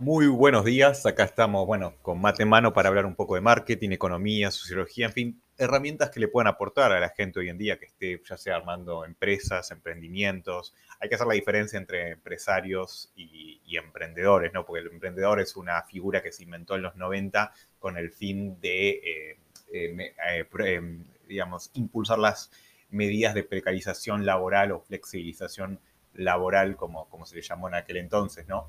Muy buenos días, acá estamos, bueno, con mate en mano para hablar un poco de marketing, economía, sociología, en fin, herramientas que le puedan aportar a la gente hoy en día que esté ya sea armando empresas, emprendimientos. Hay que hacer la diferencia entre empresarios y, emprendedores, ¿no? Porque el emprendedor es una figura que se inventó en los 90 con el fin de, eh, eh, eh, digamos, impulsar las medidas de precarización laboral o flexibilización laboral, como, como se le llamó en aquel entonces, ¿no?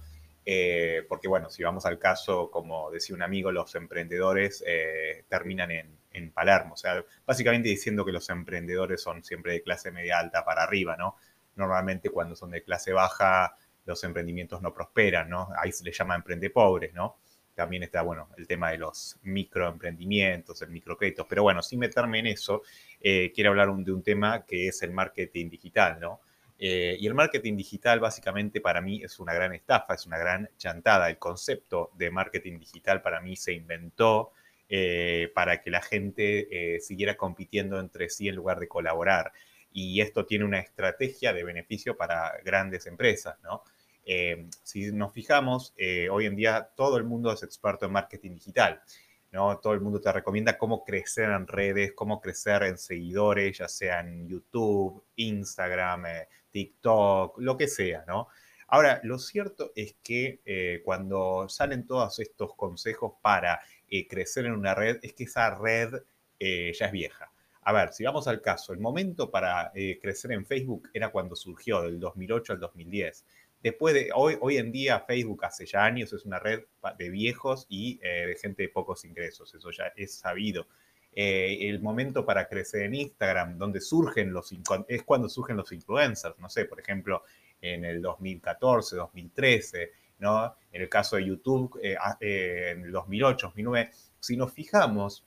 Eh, porque bueno, si vamos al caso, como decía un amigo, los emprendedores eh, terminan en, Palermo, o sea, básicamente diciendo que los emprendedores son siempre de clase media alta para arriba, ¿no? Normalmente cuando son de clase baja, los emprendimientos no prosperan, ¿no? Ahí se les llama emprende pobres, ¿no? También está, bueno, el tema de los microemprendimientos, el microcrédito, pero bueno, sin meterme en eso, eh, quiero hablar de un tema que es el marketing digital, ¿no? Eh, y el marketing digital básicamente para mí es una gran estafa, es una gran chantada. El concepto de marketing digital para mí se inventó eh, para que la gente eh, siguiera compitiendo entre sí en lugar de colaborar. Y esto tiene una estrategia de beneficio para grandes empresas, ¿no? si nos fijamos, hoy en día todo el mundo es experto en marketing digital. ¿no? Todo el mundo te recomienda cómo crecer en redes, cómo crecer en seguidores, ya sea en YouTube, Instagram, eh, TikTok, lo que sea, ¿no? Ahora, lo cierto es que eh, cuando salen todos estos consejos para eh, crecer en una red, es que esa red ya es vieja. A ver, si vamos al caso, el momento para crecer en Facebook era cuando surgió, del 2008 al 2010. Después de hoy, hoy en día Facebook hace ya años es una red de viejos y eh, de gente de pocos ingresos, eso ya es sabido. Eh, el momento para crecer en Instagram, donde surgen los, es cuando surgen los influencers, no sé, por ejemplo, en el 2014, 2013, ¿no? En el caso de YouTube, eh, en el 2008, 2009, si nos fijamos,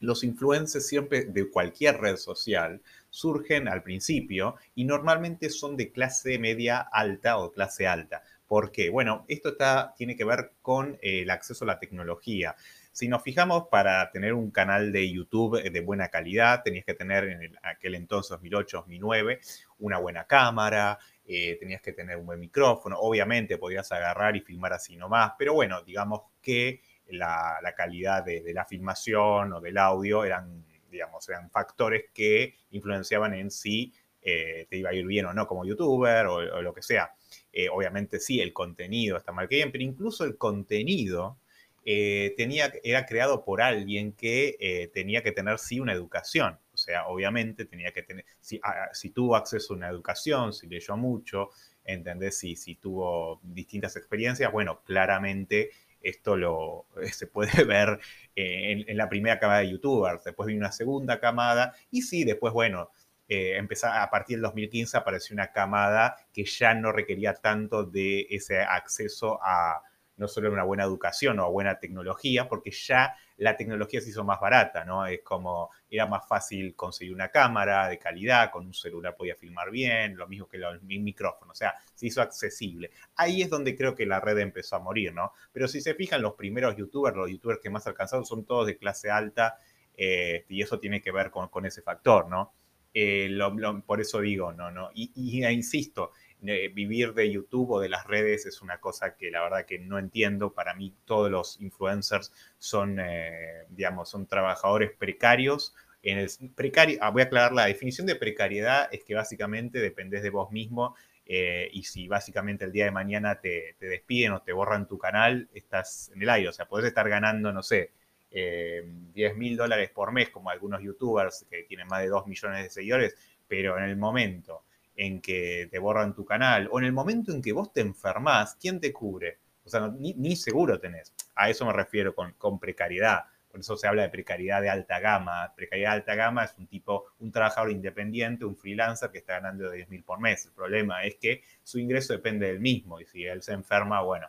los influencers siempre de cualquier red social surgen al principio y normalmente son de clase media alta o clase alta. ¿Por qué? Bueno, esto está, tiene que ver con eh, el acceso a la tecnología. Si nos fijamos, para tener un canal de YouTube de buena calidad, tenías que tener en aquel entonces, 2008, 2009, una buena cámara, eh, tenías que tener un buen micrófono. Obviamente podías agarrar y filmar así nomás, pero bueno, digamos que la, calidad de, la filmación o del audio eran, digamos, eran factores que influenciaban en si eh, te iba a ir bien o no como youtuber o, lo que sea. Eh, obviamente sí, el contenido está mal que bien, pero incluso el contenido eh, tenía, era creado por alguien que tenía que tener sí una educación. O sea, obviamente tenía que tener, si, si tuvo acceso a una educación, si leyó mucho, ¿entendés? Si, si tuvo distintas experiencias, bueno, claramente esto lo, eh, se puede ver en, la primera camada de youtubers, después vino una segunda camada y sí, después, bueno, eh, a partir del 2015 apareció una camada que ya no requería tanto de ese acceso a, no solo una buena educación o buena tecnología, porque ya la tecnología se hizo más barata, ¿no? Es como, era más fácil conseguir una cámara de calidad, con un celular podía filmar bien, lo mismo que el micrófono, o sea, se hizo accesible. Ahí es donde creo que la red empezó a morir, ¿no? Pero si se fijan, los primeros youtubers, los youtubers que más alcanzaron son todos de clase alta, eh, y eso tiene que ver con, ese factor, ¿no? Eh, por eso digo, no, no, y, y insisto, vivir de YouTube o de las redes es una cosa que la verdad que no entiendo. Para mí todos los influencers son, eh, digamos, son trabajadores precarios. En el precario, ah, voy a aclarar, la definición de precariedad es que básicamente dependes de vos mismo eh, y si básicamente el día de mañana te, despiden o te borran tu canal, estás en el aire. O sea, podés estar ganando, no sé, 10 eh, mil dólares por mes, como algunos youtubers que tienen más de 2 millones de seguidores, pero en el momento en que te borran tu canal o en el momento en que vos te enfermás, ¿quién te cubre? O sea, ni, seguro tenés. A eso me refiero con, con, precariedad. Por eso se habla de precariedad de alta gama. Precariedad de alta gama es un tipo, un trabajador independiente, un freelancer que está ganando 10 mil por mes. El problema es que su ingreso depende del mismo y si él se enferma, bueno,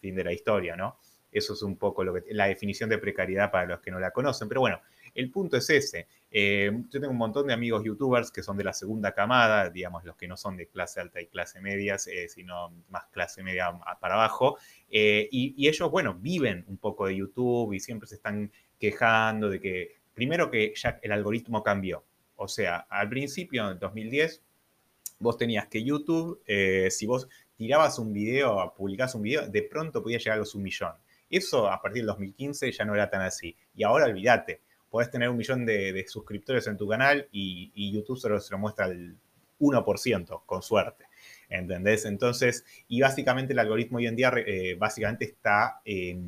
fin de la historia, ¿no? Eso es un poco lo que, la definición de precariedad para los que no la conocen. Pero bueno, el punto es ese. Eh, yo tengo un montón de amigos youtubers que son de la segunda camada, digamos, los que no son de clase alta y clase media, eh, sino más clase media para abajo. Eh, y, ellos, bueno, viven un poco de YouTube y siempre se están quejando de que, primero que ya el algoritmo cambió. O sea, al principio, en 2010, vos tenías que YouTube, si vos tirabas un video, publicabas un video, de pronto podía llegar a los un millón. Eso a partir del 2015 ya no era tan así. Y ahora olvídate, podés tener un millón de, suscriptores en tu canal y, YouTube solo se lo muestra al 1%, con suerte. ¿Entendés? Entonces, y básicamente el algoritmo hoy en día eh, básicamente está, eh,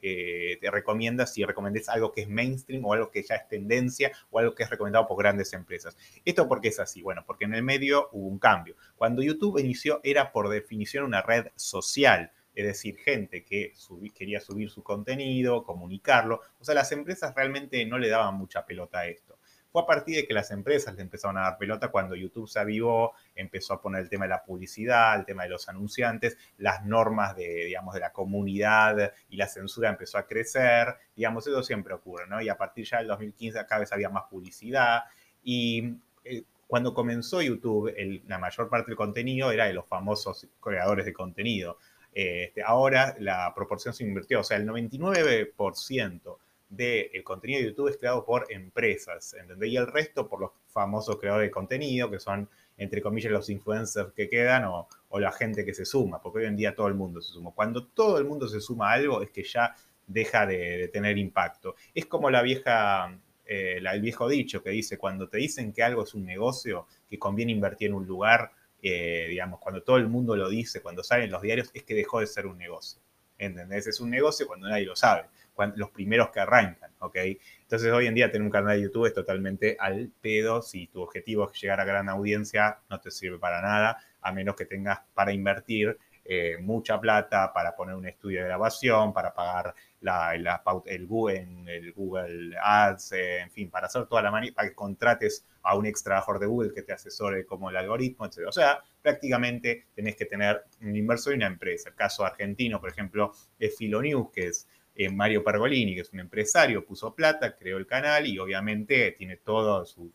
te recomienda si recomendes algo que es mainstream o algo que ya es tendencia o algo que es recomendado por grandes empresas. ¿Esto por qué es así? Bueno, porque en el medio hubo un cambio. Cuando YouTube inició era por definición una red social es decir, gente que quería subir su contenido, comunicarlo. O sea, las empresas realmente no le daban mucha pelota a esto. Fue a partir de que las empresas le empezaron a dar pelota cuando YouTube se avivó, empezó a poner el tema de la publicidad, el tema de los anunciantes, las normas de, digamos, de la comunidad y la censura empezó a crecer. Digamos, eso siempre ocurre, ¿no? Y a partir ya del 2015 cada vez había más publicidad y eh, cuando comenzó YouTube, la mayor parte del contenido era de los famosos creadores de contenido. Este, ahora la proporción se invirtió, o sea, el 99% del contenido de YouTube es creado por empresas, ¿entendés? Y el resto por los famosos creadores de contenido, que son, entre comillas, los influencers que quedan o, la gente que se suma, porque hoy en día todo el mundo se suma. Cuando todo el mundo se suma a algo es que ya deja de, tener impacto. Es como la vieja, eh, el viejo dicho que dice, cuando te dicen que algo es un negocio, que conviene invertir en un lugar, eh, digamos, cuando todo el mundo lo dice, cuando salen los diarios, es que dejó de ser un negocio. ¿Entendés? Es un negocio cuando nadie lo sabe, cuando, los primeros que arrancan, ¿ok? Entonces hoy en día tener un canal de YouTube es totalmente al pedo. Si tu objetivo es llegar a gran audiencia, no te sirve para nada, a menos que tengas para invertir eh, mucha plata para poner un estudio de grabación, para pagar el, Google, Ads, en fin, para hacer toda la manera, para que contrates a un ex trabajador de Google que te asesore como el algoritmo, etc. O sea, prácticamente tenés que tener un inversor y una empresa. El caso argentino, por ejemplo, es Filonews, que es eh, Mario Pergolini, que es un empresario, puso plata, creó el canal y obviamente tiene toda su,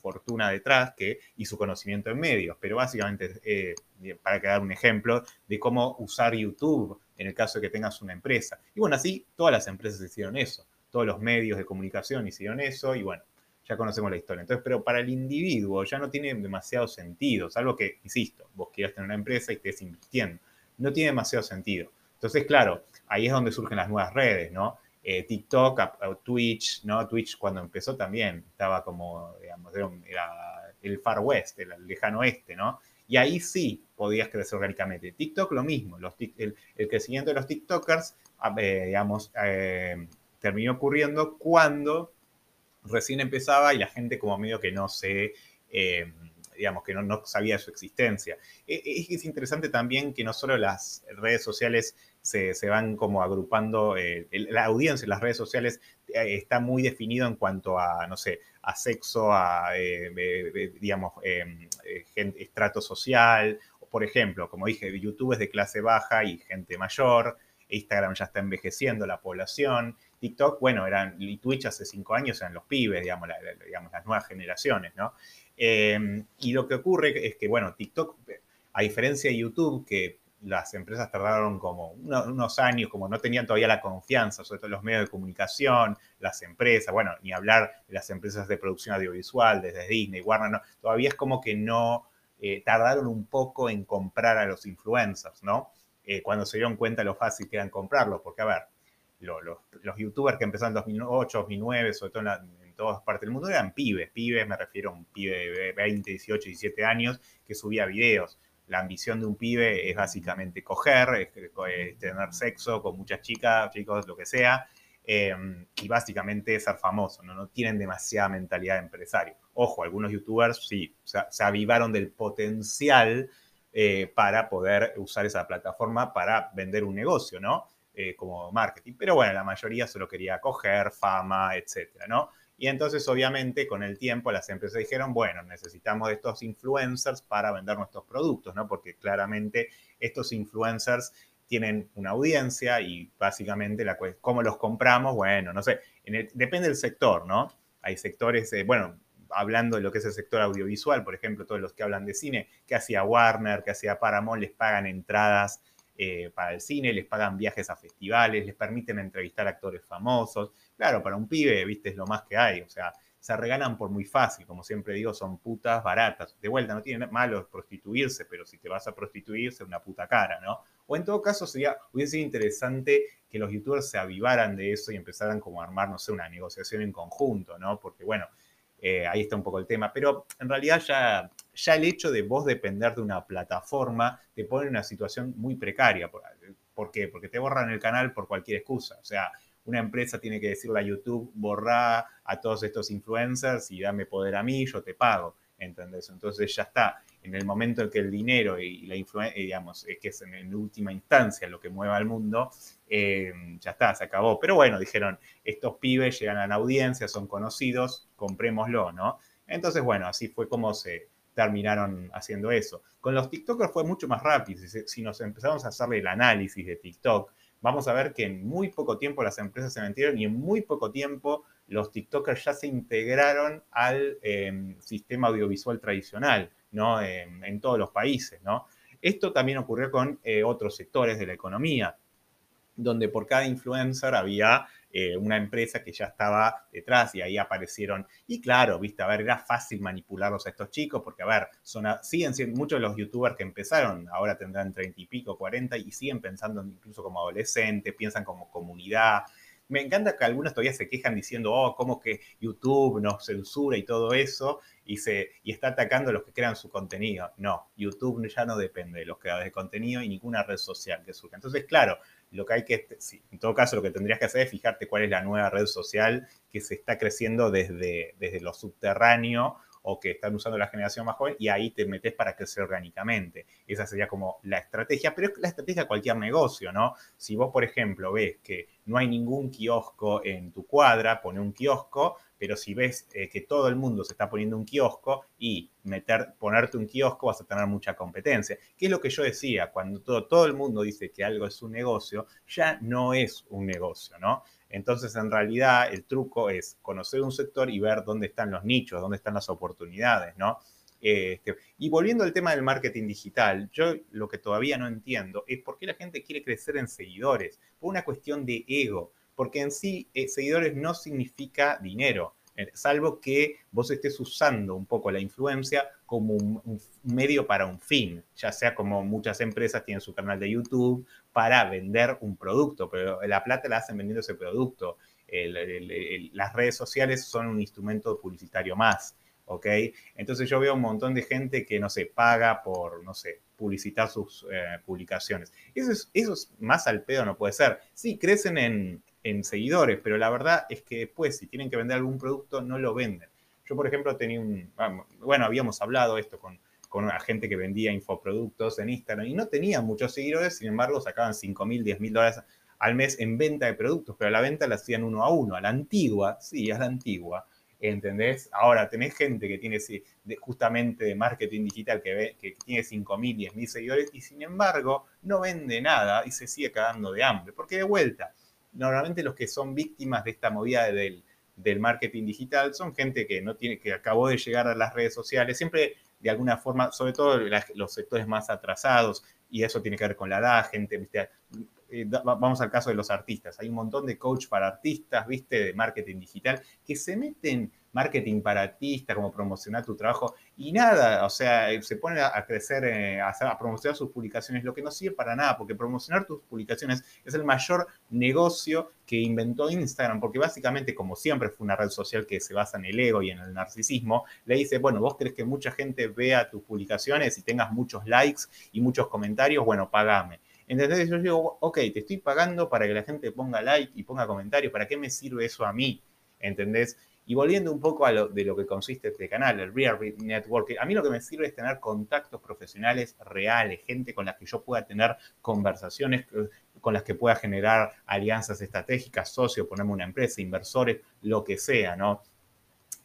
fortuna detrás que, y su conocimiento en medios. Pero básicamente, eh, para que dar un ejemplo de cómo usar YouTube en el caso de que tengas una empresa. Y bueno, así todas las empresas hicieron eso, todos los medios de comunicación hicieron eso y bueno, ya conocemos la historia. Entonces, pero para el individuo ya no tiene demasiado sentido, salvo que, insisto, vos quieras tener una empresa y estés invirtiendo. No tiene demasiado sentido. Entonces, claro, ahí es donde surgen las nuevas redes, ¿no? Eh, TikTok, Twitch, ¿no? Twitch cuando empezó también estaba como, digamos, era el Far West, el lejano oeste, ¿no? Y ahí sí podías crecer orgánicamente. TikTok lo mismo, el, crecimiento de los TikTokers, eh, digamos, eh, terminó ocurriendo cuando recién empezaba y la gente como medio que no se digamos, que no, sabía su existencia. E, e, es, interesante también que no solo las redes sociales se, van como agrupando, eh, la audiencia en las redes sociales eh, está muy definido en cuanto a, no sé, a sexo, a, eh, digamos, em, estrato social. Por ejemplo, como dije, YouTube es de clase baja y gente mayor. Instagram ya está envejeciendo la población. TikTok, bueno, eran, y Twitch hace cinco años eran los pibes, digamos, digamos las nuevas generaciones, ¿no? Em, y lo que ocurre es que, bueno, TikTok, a diferencia de YouTube, que las empresas tardaron como unos años, como no tenían todavía la confianza, sobre todo los medios de comunicación, las empresas, bueno, ni hablar de las empresas de producción audiovisual, desde Disney, Warner, todavía es como que no eh, tardaron un poco en comprar a los influencers, ¿no? Eh, cuando se dieron cuenta lo fácil que eran comprarlos, porque a ver, los youtubers que empezaron en 2008, 2009, sobre todo en, la, todas partes del mundo eran pibes, pibes, me refiero a un pibe de 20, 18, 17 años que subía videos. La ambición de un pibe es básicamente coger, es, tener sexo con muchas chicas, chicos, lo que sea, em, y básicamente ser famoso, ¿no? no tienen demasiada mentalidad de empresario. Ojo, algunos youtubers sí, se avivaron del potencial eh, para poder usar esa plataforma para vender un negocio, ¿no? Eh, como marketing. Pero bueno, la mayoría solo quería coger, fama, etcétera, ¿no? Y entonces, obviamente, con el tiempo las empresas dijeron, bueno, necesitamos de estos influencers para vender nuestros productos, ¿no? Porque claramente estos influencers tienen una audiencia y básicamente la cómo los compramos, bueno, no sé, depende del sector, ¿no? Hay sectores, eh, bueno, hablando de lo que es el sector audiovisual, por ejemplo, todos los que hablan de cine, que hacía Warner, que hacía Paramount, les pagan entradas eh, para el cine, les pagan viajes a festivales, les permiten entrevistar actores famosos. Claro, para un pibe, viste, es lo más que hay. O sea, se regalan por muy fácil, como siempre digo, son putas baratas. De vuelta, no tiene malo prostituirse, pero si te vas a prostituirse, una puta cara, ¿no? O en todo caso, sería, hubiese sido interesante que los youtubers se avivaran de eso y empezaran como a armar, no sé, una negociación en conjunto, ¿no? Porque bueno, eh, ahí está un poco el tema. Pero en realidad ya, ya el hecho de vos depender de una plataforma te pone en una situación muy precaria. ¿Por qué? Porque te borran el canal por cualquier excusa. O sea, una empresa tiene que decirle a YouTube, borra a todos estos influencers y dame poder a mí, yo te pago. ¿Entendés? Entonces ya está. En el momento en que el dinero y la influencia, digamos, es que es en, última instancia lo que mueva al mundo, eh, ya está, se acabó. Pero bueno, dijeron, estos pibes llegan a la audiencia, son conocidos, comprémoslo, ¿no? Entonces, bueno, así fue como se terminaron haciendo eso. Con los TikTokers fue mucho más rápido. Si, nos empezamos a hacerle el análisis de TikTok, vamos a ver que en muy poco tiempo las empresas se metieron y en muy poco tiempo los TikTokers ya se integraron al em, sistema audiovisual tradicional, ¿no? en todos los países, ¿no? Esto también ocurrió con eh, otros sectores de la economía, donde por cada influencer había eh, una empresa que ya estaba detrás y ahí aparecieron. Y claro, viste, a ver, era fácil manipularlos a estos chicos porque, a ver, siguen siendo muchos de los youtubers que empezaron, ahora tendrán treinta y pico, cuarenta y siguen pensando incluso como adolescentes, piensan como comunidad. Me encanta que algunos todavía se quejan diciendo, oh, cómo que YouTube nos censura y todo eso, y, se, está atacando a los que crean su contenido. No, YouTube ya no depende de los creadores de contenido y ninguna red social que surja. Entonces, claro, lo que hay que, en todo caso, lo que tendrías que hacer es fijarte cuál es la nueva red social que se está creciendo desde, desde lo subterráneo o que están usando la generación más joven y ahí te metes para crecer orgánicamente. Esa sería como la estrategia, pero es la estrategia de cualquier negocio, ¿no? Si vos, por ejemplo, ves que no hay ningún kiosco en tu cuadra, pone un kiosco, pero si ves eh, que todo el mundo se está poniendo un kiosco y meter, ponerte un kiosco vas a tener mucha competencia. ¿Qué es lo que yo decía? Cuando todo, todo el mundo dice que algo es un negocio, ya no es un negocio, ¿no? Entonces, en realidad, el truco es conocer un sector y ver dónde están los nichos, dónde están las oportunidades, ¿no? Este, y volviendo al tema del marketing digital, yo lo que todavía no entiendo es por qué la gente quiere crecer en seguidores, por una cuestión de ego, porque en sí eh, seguidores no significa dinero. Eh, salvo que vos estés usando un poco la influencia como un, medio para un fin, ya sea como muchas empresas tienen su canal de YouTube para vender un producto, pero la plata la hacen vendiendo ese producto. las redes sociales son un instrumento publicitario más, ¿ok? Entonces yo veo un montón de gente que, no sé, paga por, no sé, publicitar sus eh, publicaciones. Eso es, eso es más al pedo, no puede ser. Sí, crecen en, en seguidores, pero la verdad es que después, si tienen que vender algún producto, no lo venden. Yo, por ejemplo, tenía un, bueno, habíamos hablado esto con, con una gente que vendía infoproductos en Instagram y no tenía muchos seguidores, sin embargo, sacaban 5 mil, 10 mil dólares al mes en venta de productos, pero la venta la hacían uno a uno, a la antigua, sí, a la antigua, ¿entendés? Ahora tenés gente que tiene justamente de marketing digital que, ve, que tiene 5 mil, 10 mil seguidores y sin embargo no vende nada y se sigue cagando de hambre, porque de vuelta, normalmente los que son víctimas de esta movida del, marketing digital son gente que no tiene, que acabó de llegar a las redes sociales, siempre de alguna forma, sobre todo los sectores más atrasados, y eso tiene que ver con la edad, gente, eh, vamos al caso de los artistas, hay un montón de coach para artistas, viste, de marketing digital, que se meten marketing para ti, está como promocionar tu trabajo y nada, o sea, se pone a crecer, eh, a, promocionar sus publicaciones, lo que no sirve para nada, porque promocionar tus publicaciones es el mayor negocio que inventó Instagram, porque básicamente, como siempre fue una red social que se basa en el ego y en el narcisismo, le dice, bueno, vos crees que mucha gente vea tus publicaciones y tengas muchos likes y muchos comentarios, bueno, pagame. Entonces yo digo, ok, te estoy pagando para que la gente ponga like y ponga comentarios, ¿para qué me sirve eso a mí? ¿Entendés? Y volviendo un poco a lo, de lo que consiste este canal, el Real Network, a mí lo que me sirve es tener contactos profesionales reales, gente con la que yo pueda tener conversaciones, eh, con las que pueda generar alianzas estratégicas, socios, ponerme una empresa, inversores, lo que sea, ¿no?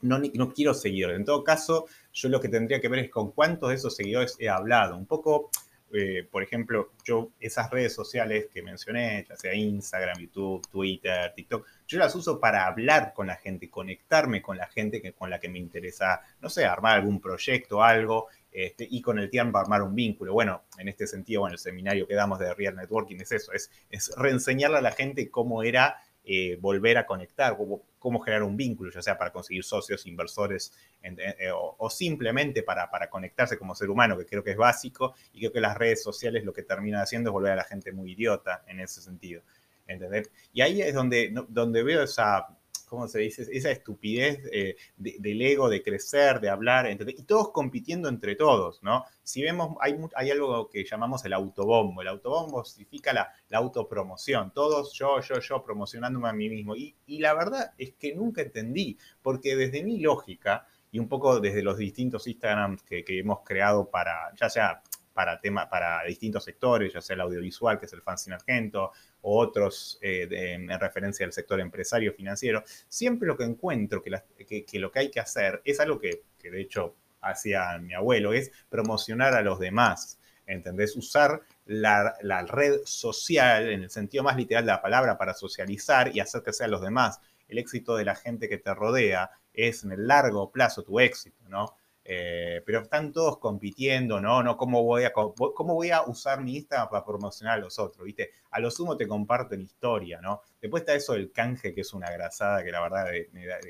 No, no quiero seguidores. En todo caso, yo lo que tendría que ver es con cuántos de esos seguidores he hablado. Un poco eh, por ejemplo, yo esas redes sociales que mencioné, ya sea Instagram, YouTube, Twitter, TikTok, yo las uso para hablar con la gente, conectarme con la gente que, con la que me interesa, no sé, armar algún proyecto, algo, este, y con el tiempo armar un vínculo. Bueno, en este sentido, bueno, el seminario que damos de Real Networking es eso, es, es reenseñarle a la gente cómo era eh, volver a conectar, cómo, generar un vínculo, ya sea para conseguir socios, inversores eh, o, simplemente para, para, conectarse como ser humano, que creo que es básico, y creo que las redes sociales lo que terminan haciendo es volver a la gente muy idiota en ese sentido. ¿Entender? Y ahí es donde, donde veo esa ¿cómo se dice? Esa estupidez eh, del ego, de crecer, de hablar, y todos compitiendo entre todos, ¿no? Si vemos, hay, hay algo que llamamos el autobombo. El autobombo significa la, autopromoción. Todos yo, yo, yo, promocionándome a mí mismo. Y, la verdad es que nunca entendí, porque desde mi lógica, y un poco desde los distintos Instagrams que, que hemos creado para, ya sea para, tema, para distintos sectores, ya sea el audiovisual, que es el Fanzine Argento, o otros eh, en referencia al sector empresario financiero, siempre lo que encuentro que, lo que hay que hacer es algo que, de hecho hacía mi abuelo, es promocionar a los demás. ¿Entendés? Usar la, la, red social, en el sentido más literal de la palabra, para socializar y hacer que sean los demás. El éxito de la gente que te rodea es en el largo plazo tu éxito, ¿no? Eh, pero están todos compitiendo, ¿no? ¿no? ¿Cómo, voy a, ¿Cómo voy a usar mi Instagram para promocionar a los otros? ¿Viste? A lo sumo te comparto en historia, ¿no? Después está eso del canje, que es una grasada que la verdad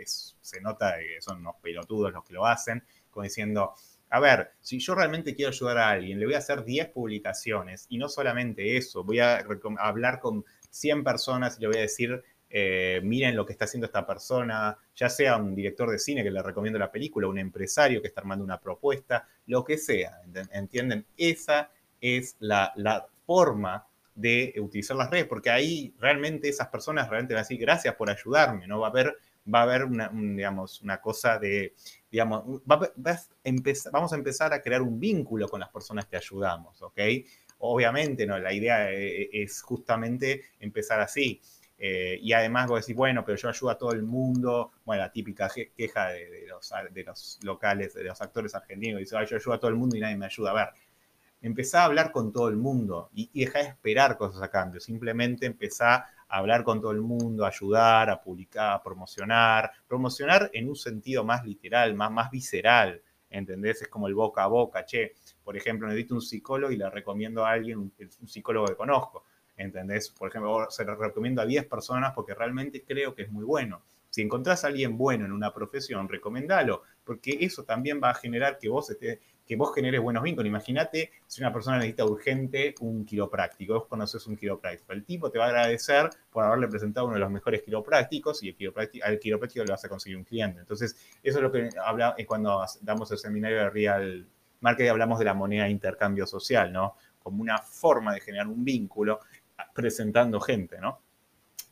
se nota que son unos pelotudos los que lo hacen, como diciendo, a ver, si yo realmente quiero ayudar a alguien, le voy a hacer 10 publicaciones y no solamente eso, voy a hablar con 100 personas y le voy a decir eh, miren lo que está haciendo esta persona, ya sea un director de cine que le recomiendo la película, un empresario que está armando una propuesta, lo que sea, ¿entienden? Esa es la, forma de utilizar las redes, porque ahí realmente esas personas realmente van a decir gracias por ayudarme, ¿no? Va a haber, va a haber una, digamos, una cosa de, digamos, vamos a empezar a crear un vínculo con las personas que ayudamos, ¿ok? Obviamente, ¿no? La idea eh, es justamente empezar así. Eh, y además vos decís, bueno, pero yo ayudo a todo el mundo. Bueno, la típica queja de, los, de los, locales, de los actores argentinos, dice, yo ayudo a todo el mundo y nadie me ayuda. A ver, empezá a hablar con todo el mundo y, y de esperar cosas a cambio. Simplemente empezá a hablar con todo el mundo, a ayudar, a publicar, a promocionar. Promocionar en un sentido más literal, más, más visceral. ¿Entendés? Es como el boca a boca. Che, por ejemplo, necesito un psicólogo y le recomiendo a alguien, un psicólogo que conozco ¿entendés? Por ejemplo, se lo recomiendo a 10 personas porque realmente creo que es muy bueno. Si encontrás a alguien bueno en una profesión, recomendalo, porque eso también va a generar que vos, que vos generes buenos vínculos. Imagínate si una persona necesita urgente un quiropráctico, vos conoces un quiropráctico, el tipo te va a agradecer por haberle presentado uno de los mejores quiroprácticos y el quiropráctico, al quiropráctico le vas a conseguir un cliente. Entonces, eso es lo que habla es cuando damos el seminario de Real Marketing, hablamos de la moneda de intercambio social, ¿no? Como una forma de generar un vínculo presentando gente, ¿no?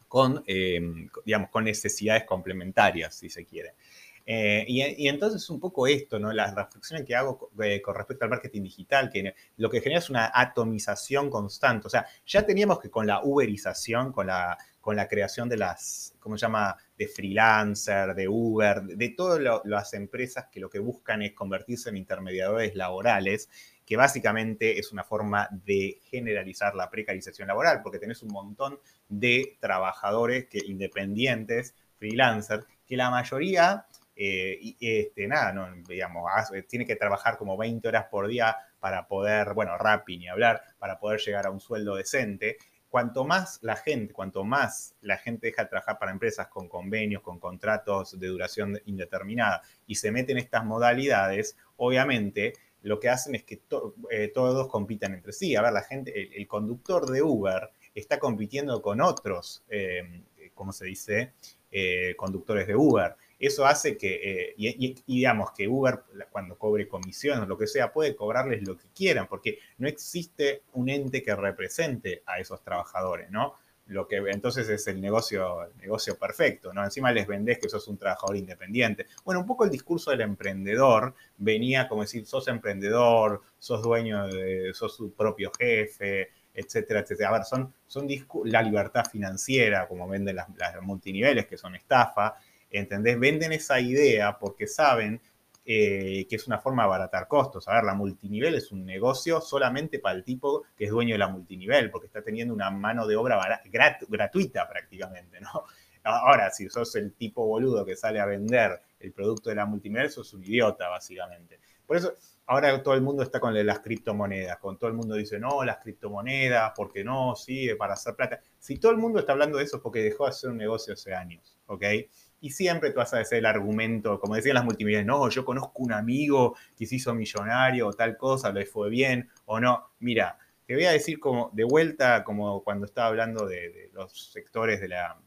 Con, eh, digamos, con necesidades complementarias, si se quiere. Eh, y, entonces un poco esto, ¿no? Las reflexiones que hago eh, con respecto al marketing digital, que lo que genera es una atomización constante. O sea, ya teníamos que con la uberización, con la, con la creación de las, ¿cómo se llama?, de freelancer, de Uber, de todas las empresas que lo que buscan es convertirse en intermediadores laborales, que básicamente es una forma de generalizar la precarización laboral, porque tenés un montón de trabajadores que, independientes, freelancers, que la mayoría, eh, este, nada, digamos, tiene que trabajar como 20 horas por día para poder, bueno, Rappi ni hablar, para poder llegar a un sueldo decente. Cuanto más la gente, cuanto más la gente deja de trabajar para empresas con convenios, con contratos de duración indeterminada y se meten estas modalidades, obviamente lo que hacen es que eh, todos compitan entre sí. A ver, la gente, el, conductor de Uber está compitiendo con otros, eh, ¿cómo se dice? Eh, conductores de Uber. Eso hace que, y, digamos, que Uber, cuando cobre comisiones o lo que sea, puede cobrarles lo que quieran, porque no existe un ente que represente a esos trabajadores, ¿no? Lo que entonces es el negocio, negocio perfecto, ¿no? Encima les vendés que sos un trabajador independiente. Bueno, un poco el discurso del emprendedor venía como decir, sos emprendedor, sos dueño de, sos tu propio jefe, etcétera, etcétera. A ver, son, son la libertad financiera, como venden las, las multiniveles, que son estafa, ¿entendés? Venden esa idea porque saben eh, que es una forma de abaratar costos. A ver, la multinivel es un negocio solamente para el tipo que es dueño de la multinivel, porque está teniendo una mano de obra gratuita prácticamente, ¿no? Ahora, si sos el tipo boludo que sale a vender el producto de la multinivel, sos un idiota, básicamente. Por eso ahora todo el mundo está con las criptomonedas, con todo el mundo dice, no, las criptomonedas, porque no, sí, para hacer plata. Si todo el mundo está hablando de eso es porque dejó de hacer un negocio hace años, ¿ok? Y siempre tú vas a decir el argumento, como decían las multimillonarias, no, yo conozco un amigo que se hizo millonario o tal cosa, le fue bien o no. Mira, te voy a decir como de vuelta, como cuando estaba hablando de, los sectores de la,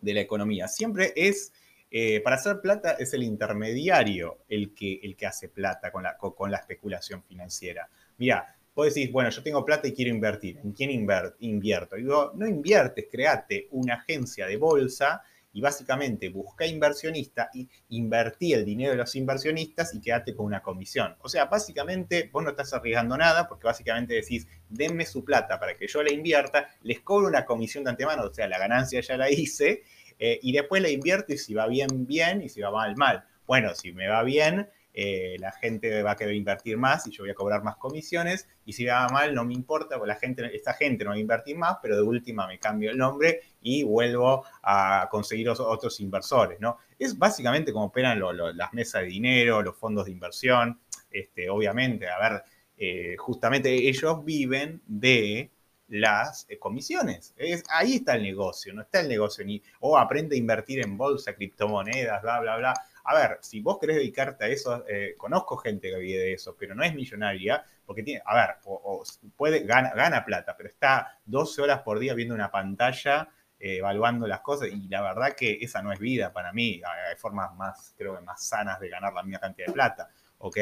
de la economía. Siempre es eh, para hacer plata es el intermediario el que, el que hace plata con la, con, la especulación financiera. Mira, vos decís, bueno, yo tengo plata y quiero invertir. ¿En quién invierto? digo, no inviertes, créate una agencia de bolsa y básicamente busca inversionistas y invertí el dinero de los inversionistas y quédate con una comisión. O sea, básicamente vos no estás arriesgando nada porque básicamente decís, denme su plata para que yo la invierta, les cobro una comisión de antemano, o sea, la ganancia ya la hice eh, y después la invierto y si va bien, bien, y si va mal, mal. Bueno, si me va bien, eh, la gente va a querer invertir más y yo voy a cobrar más comisiones, y si va mal, no me importa, porque la gente, esta gente no va a invertir más, pero de última me cambio el nombre y vuelvo a conseguir otros inversores, ¿no? Es básicamente como operan las mesas de dinero, los fondos de inversión, este, obviamente, a ver, eh, justamente ellos viven de las eh, comisiones. Es, ahí está el negocio, no está el negocio ni, o aprende a invertir en bolsa, criptomonedas, bla, bla, bla. A ver, si vos querés dedicarte a eso, eh, conozco gente que vive de eso, pero no es millonaria, porque tiene, a ver, o, puede, gana, gana, plata, pero está 12 horas por día viendo una pantalla, eh, evaluando las cosas, y la verdad que esa no es vida para mí. Hay formas más, creo que más sanas de ganar la misma cantidad de plata, ¿ok?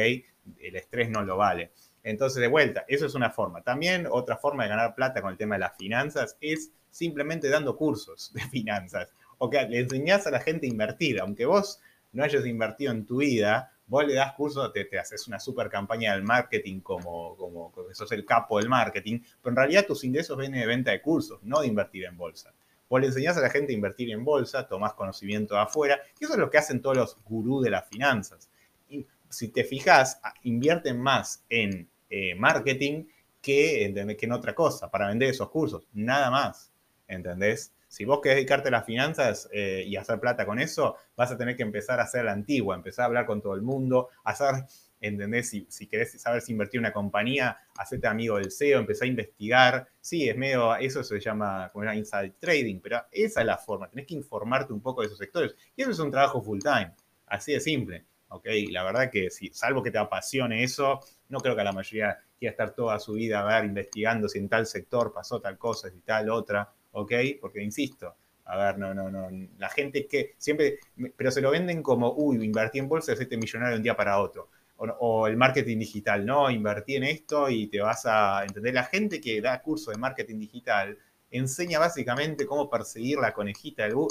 El estrés no lo vale. Entonces, de vuelta, eso es una forma. También otra forma de ganar plata con el tema de las finanzas es simplemente dando cursos de finanzas. O que le enseñás a la gente a invertir, aunque vos no hayas invertido en tu vida, vos le das cursos, te, te haces una super campaña del marketing como, como, como sos el capo del marketing, pero en realidad tus ingresos vienen de venta de cursos, no de invertir en bolsa. Vos le enseñás a la gente a invertir en bolsa, tomás conocimiento de afuera, y eso es lo que hacen todos los gurús de las finanzas. Y si te fijas, invierten más en eh, marketing que, que en otra cosa, para vender esos cursos, nada más, ¿entendés? Si vos querés dedicarte a las finanzas eh, y hacer plata con eso, vas a tener que empezar a hacer la antigua, empezar a hablar con todo el mundo, hacer, ¿entendés? Si, si querés saber si invertir en una compañía, hacerte amigo del CEO, empezar a investigar. Sí, es medio, eso se llama como inside trading, pero esa es la forma, tenés que informarte un poco de esos sectores. Y eso es un trabajo full time, así de simple. ¿ok? La verdad que si, salvo que te apasione eso, no creo que la mayoría quiera estar toda su vida a ver, investigando si en tal sector pasó tal cosa y tal otra, ¿ok? Porque insisto, a ver, no, no, no, la gente que siempre, pero se lo venden como, uy, invertí en bolsa hacerte millonario de un día para otro. O, el marketing digital, no, invertí en esto y te vas a entender. La gente que da curso de marketing digital enseña básicamente cómo perseguir la conejita del burro,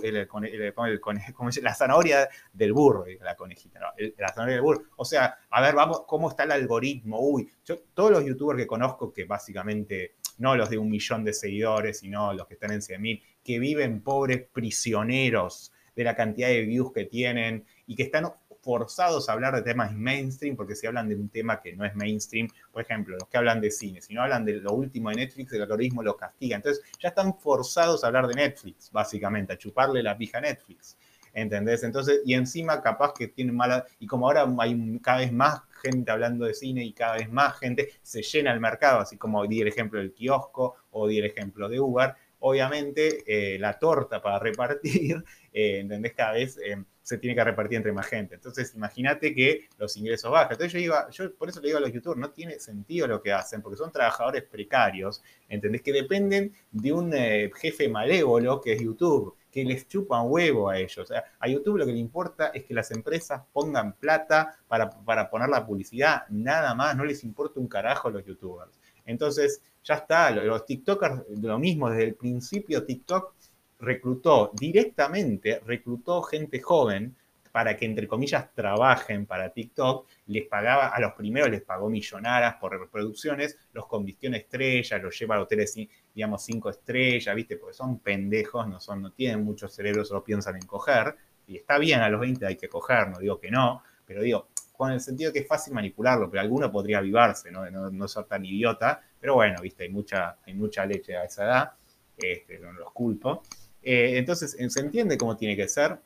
la zanahoria del burro, la conejita, no, la zanahoria del burro. O sea, a ver, vamos, cómo está el algoritmo. Uy, yo, todos los youtubers que conozco, que básicamente, no los de un millón de seguidores, sino los que están en 100 mil, que viven pobres prisioneros de la cantidad de views que tienen y que están forzados a hablar de temas mainstream, porque si hablan de un tema que no es mainstream, por ejemplo, los que hablan de cine, si no hablan de lo último de Netflix, el algoritmo los castiga. Entonces ya están forzados a hablar de Netflix, básicamente, a chuparle la pija a Netflix. ¿Entendés? Entonces, y encima capaz que tienen mala, y como ahora hay cada vez más gente hablando de cine y cada vez más gente, se llena el mercado, así como di el ejemplo del kiosco o di el ejemplo de Uber, obviamente eh, la torta para repartir, eh, ¿entendés? Cada vez eh, se tiene que repartir entre más gente. Entonces, imagínate que los ingresos bajan. Entonces, yo iba, yo por eso le digo a los youtubers, no tiene sentido lo que hacen, porque son trabajadores precarios, ¿entendés? Que dependen de un jefe malévolo que es YouTube, que les chupan huevo a ellos. O sea, a YouTube lo que le importa es que las empresas pongan plata para, para poner la publicidad, nada más, no les importa un carajo a los youtubers. Entonces, ya está, los TikTokers, lo mismo, desde el principio TikTok reclutó directamente, reclutó gente joven para que, entre comillas, trabajen para TikTok, les pagaba, a los primeros les pagó millonaras por reproducciones, los convirtió en estrellas, los lleva a hoteles, digamos, cinco estrellas, ¿viste? Porque son pendejos, no, son, no tienen muchos cerebros, solo piensan en coger, y está bien, a los 20 hay que coger, no digo que no, pero digo, con el sentido que es fácil manipularlo, pero alguno podría avivarse, ¿no? No, no ser tan idiota, pero bueno, viste, hay mucha, hay mucha leche a esa edad, este, no los culpo. Eh, entonces, se entiende cómo tiene que ser.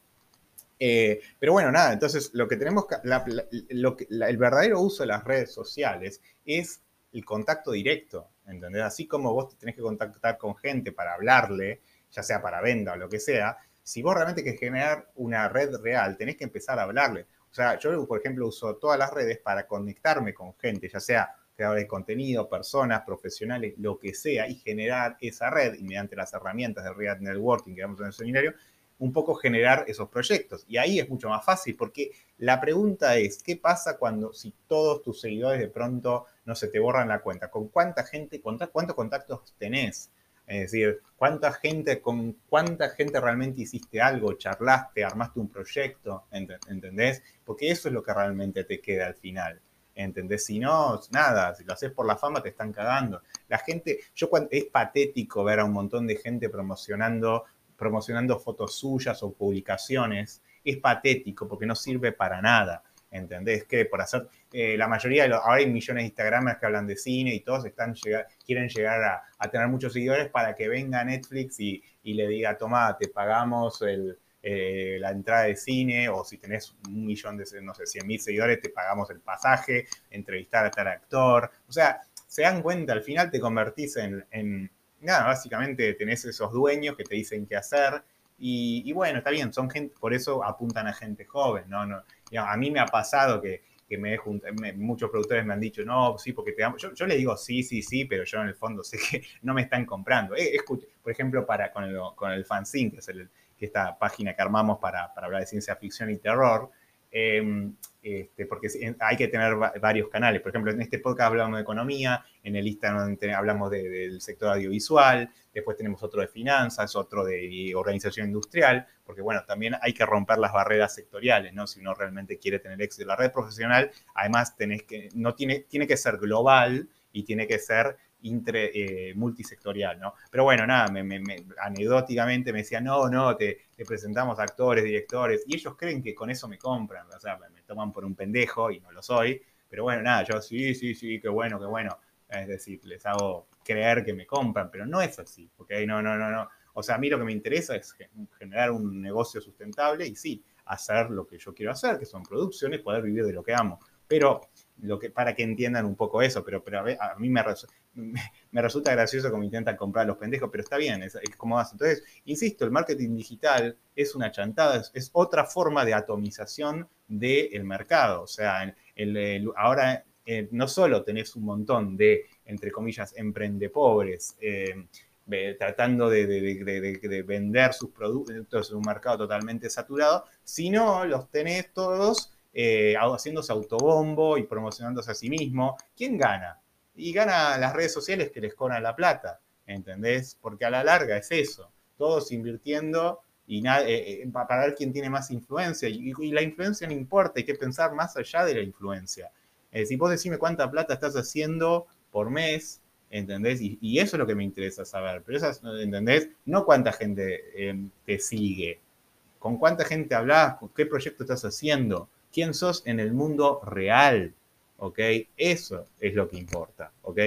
Eh, pero bueno, nada, entonces lo que tenemos, el verdadero uso de las redes sociales es el contacto directo, ¿entendés? Así como vos tenés que contactar con gente para hablarle, ya sea para venta o lo que sea, si vos realmente querés generar una red real, tenés que empezar a hablarle. O sea, yo, por ejemplo, uso todas las redes para conectarme con gente, ya sea creadores de contenido, personas, profesionales, lo que sea, y generar esa red, y mediante las herramientas de Real Networking que vemos en el seminario, un poco generar esos proyectos. Y ahí es mucho más fácil, porque la pregunta es, ¿qué pasa cuando si todos tus seguidores de pronto no se te borran la cuenta? ¿Con cuánta gente, cuántos contactos tenés? Es decir, ¿cuánta gente, con cuánta gente realmente hiciste algo, charlaste, armaste un proyecto? ¿Entendés? Porque eso es lo que realmente te queda al final. ¿Entendés? Si no, nada, si lo haces por la fama te están cagando. La gente, yo cuando, es patético ver a un montón de gente promocionando promocionando fotos suyas o publicaciones, es patético porque no sirve para nada. ¿Entendés? Que por hacer, eh, la mayoría de los, ahora hay millones de Instagramers que hablan de cine y todos están quieren llegar a, tener muchos seguidores para que venga Netflix y, le diga, toma, te pagamos eh, la entrada de cine o si tenés un millón de, no sé, 100 mil seguidores, te pagamos el pasaje, entrevistar a tal actor. O sea, se dan cuenta, al final te convertís en nada, básicamente tenés esos dueños que te dicen qué hacer. Y, bueno, está bien, son gente, por eso apuntan a gente joven, ¿no? no a mí me ha pasado que, que me, muchos productores me han dicho, no, sí, porque te amo. Yo, yo le digo sí, sí, sí, pero yo en el fondo sé que no me están comprando. Eh, por ejemplo, para, con, el, con el fanzine, que es el, esta página que armamos para, para hablar de ciencia ficción y terror, Em, este, porque hay que tener varios canales. Por ejemplo, en este podcast hablamos de economía, en el Instagram hablamos del sector audiovisual, después tenemos otro de finanzas, otro de organización industrial, porque bueno, también hay que romper las barreras sectoriales, ¿no? Si uno realmente quiere tener éxito en la red profesional, además tenés que, no tiene, tiene que ser global y tiene que ser eh, multisectorial, ¿no? Pero bueno, nada, anecdóticamente me decían, no, no, te, presentamos actores, directores, y ellos creen que con eso me compran, o sea, me, toman por un pendejo y no lo soy, pero bueno, nada, yo sí, sí, sí, qué bueno, qué bueno, es decir, les hago creer que me compran, pero no es así, ¿ok? No, no, no, no. O sea, a mí lo que me interesa es generar un negocio sustentable y sí, hacer lo que yo quiero hacer, que son producciones, poder vivir de lo que amo. Pero lo que, para que entiendan un poco eso, pero, pero a, mí me, me, resulta gracioso como intentan comprar los pendejos, pero está bien, es, como vas. Entonces, insisto, el marketing digital es una chantada, es, otra forma de atomización del mercado. O sea, el, ahora eh, no solo tenés un montón de, entre comillas, emprendepobres, eh, tratando de, de, vender sus productos en un mercado totalmente saturado, sino los tenés todos eh, haciéndose autobombo y promocionándose a sí mismo. ¿Quién gana? Y gana las redes sociales que les cobran la plata, ¿entendés? Porque a la larga es eso, todos invirtiendo y eh, eh, para ver quién tiene más influencia. Y, la influencia no importa, hay que pensar más allá de la influencia. si vos decime cuánta plata estás haciendo por mes, ¿entendés? Y, eso es lo que me interesa saber. Pero esas, ¿entendés? No cuánta gente te sigue, con cuánta gente hablas, qué proyecto estás haciendo quién sos en el mundo real, ¿ok? Eso es lo que importa, ¿ok?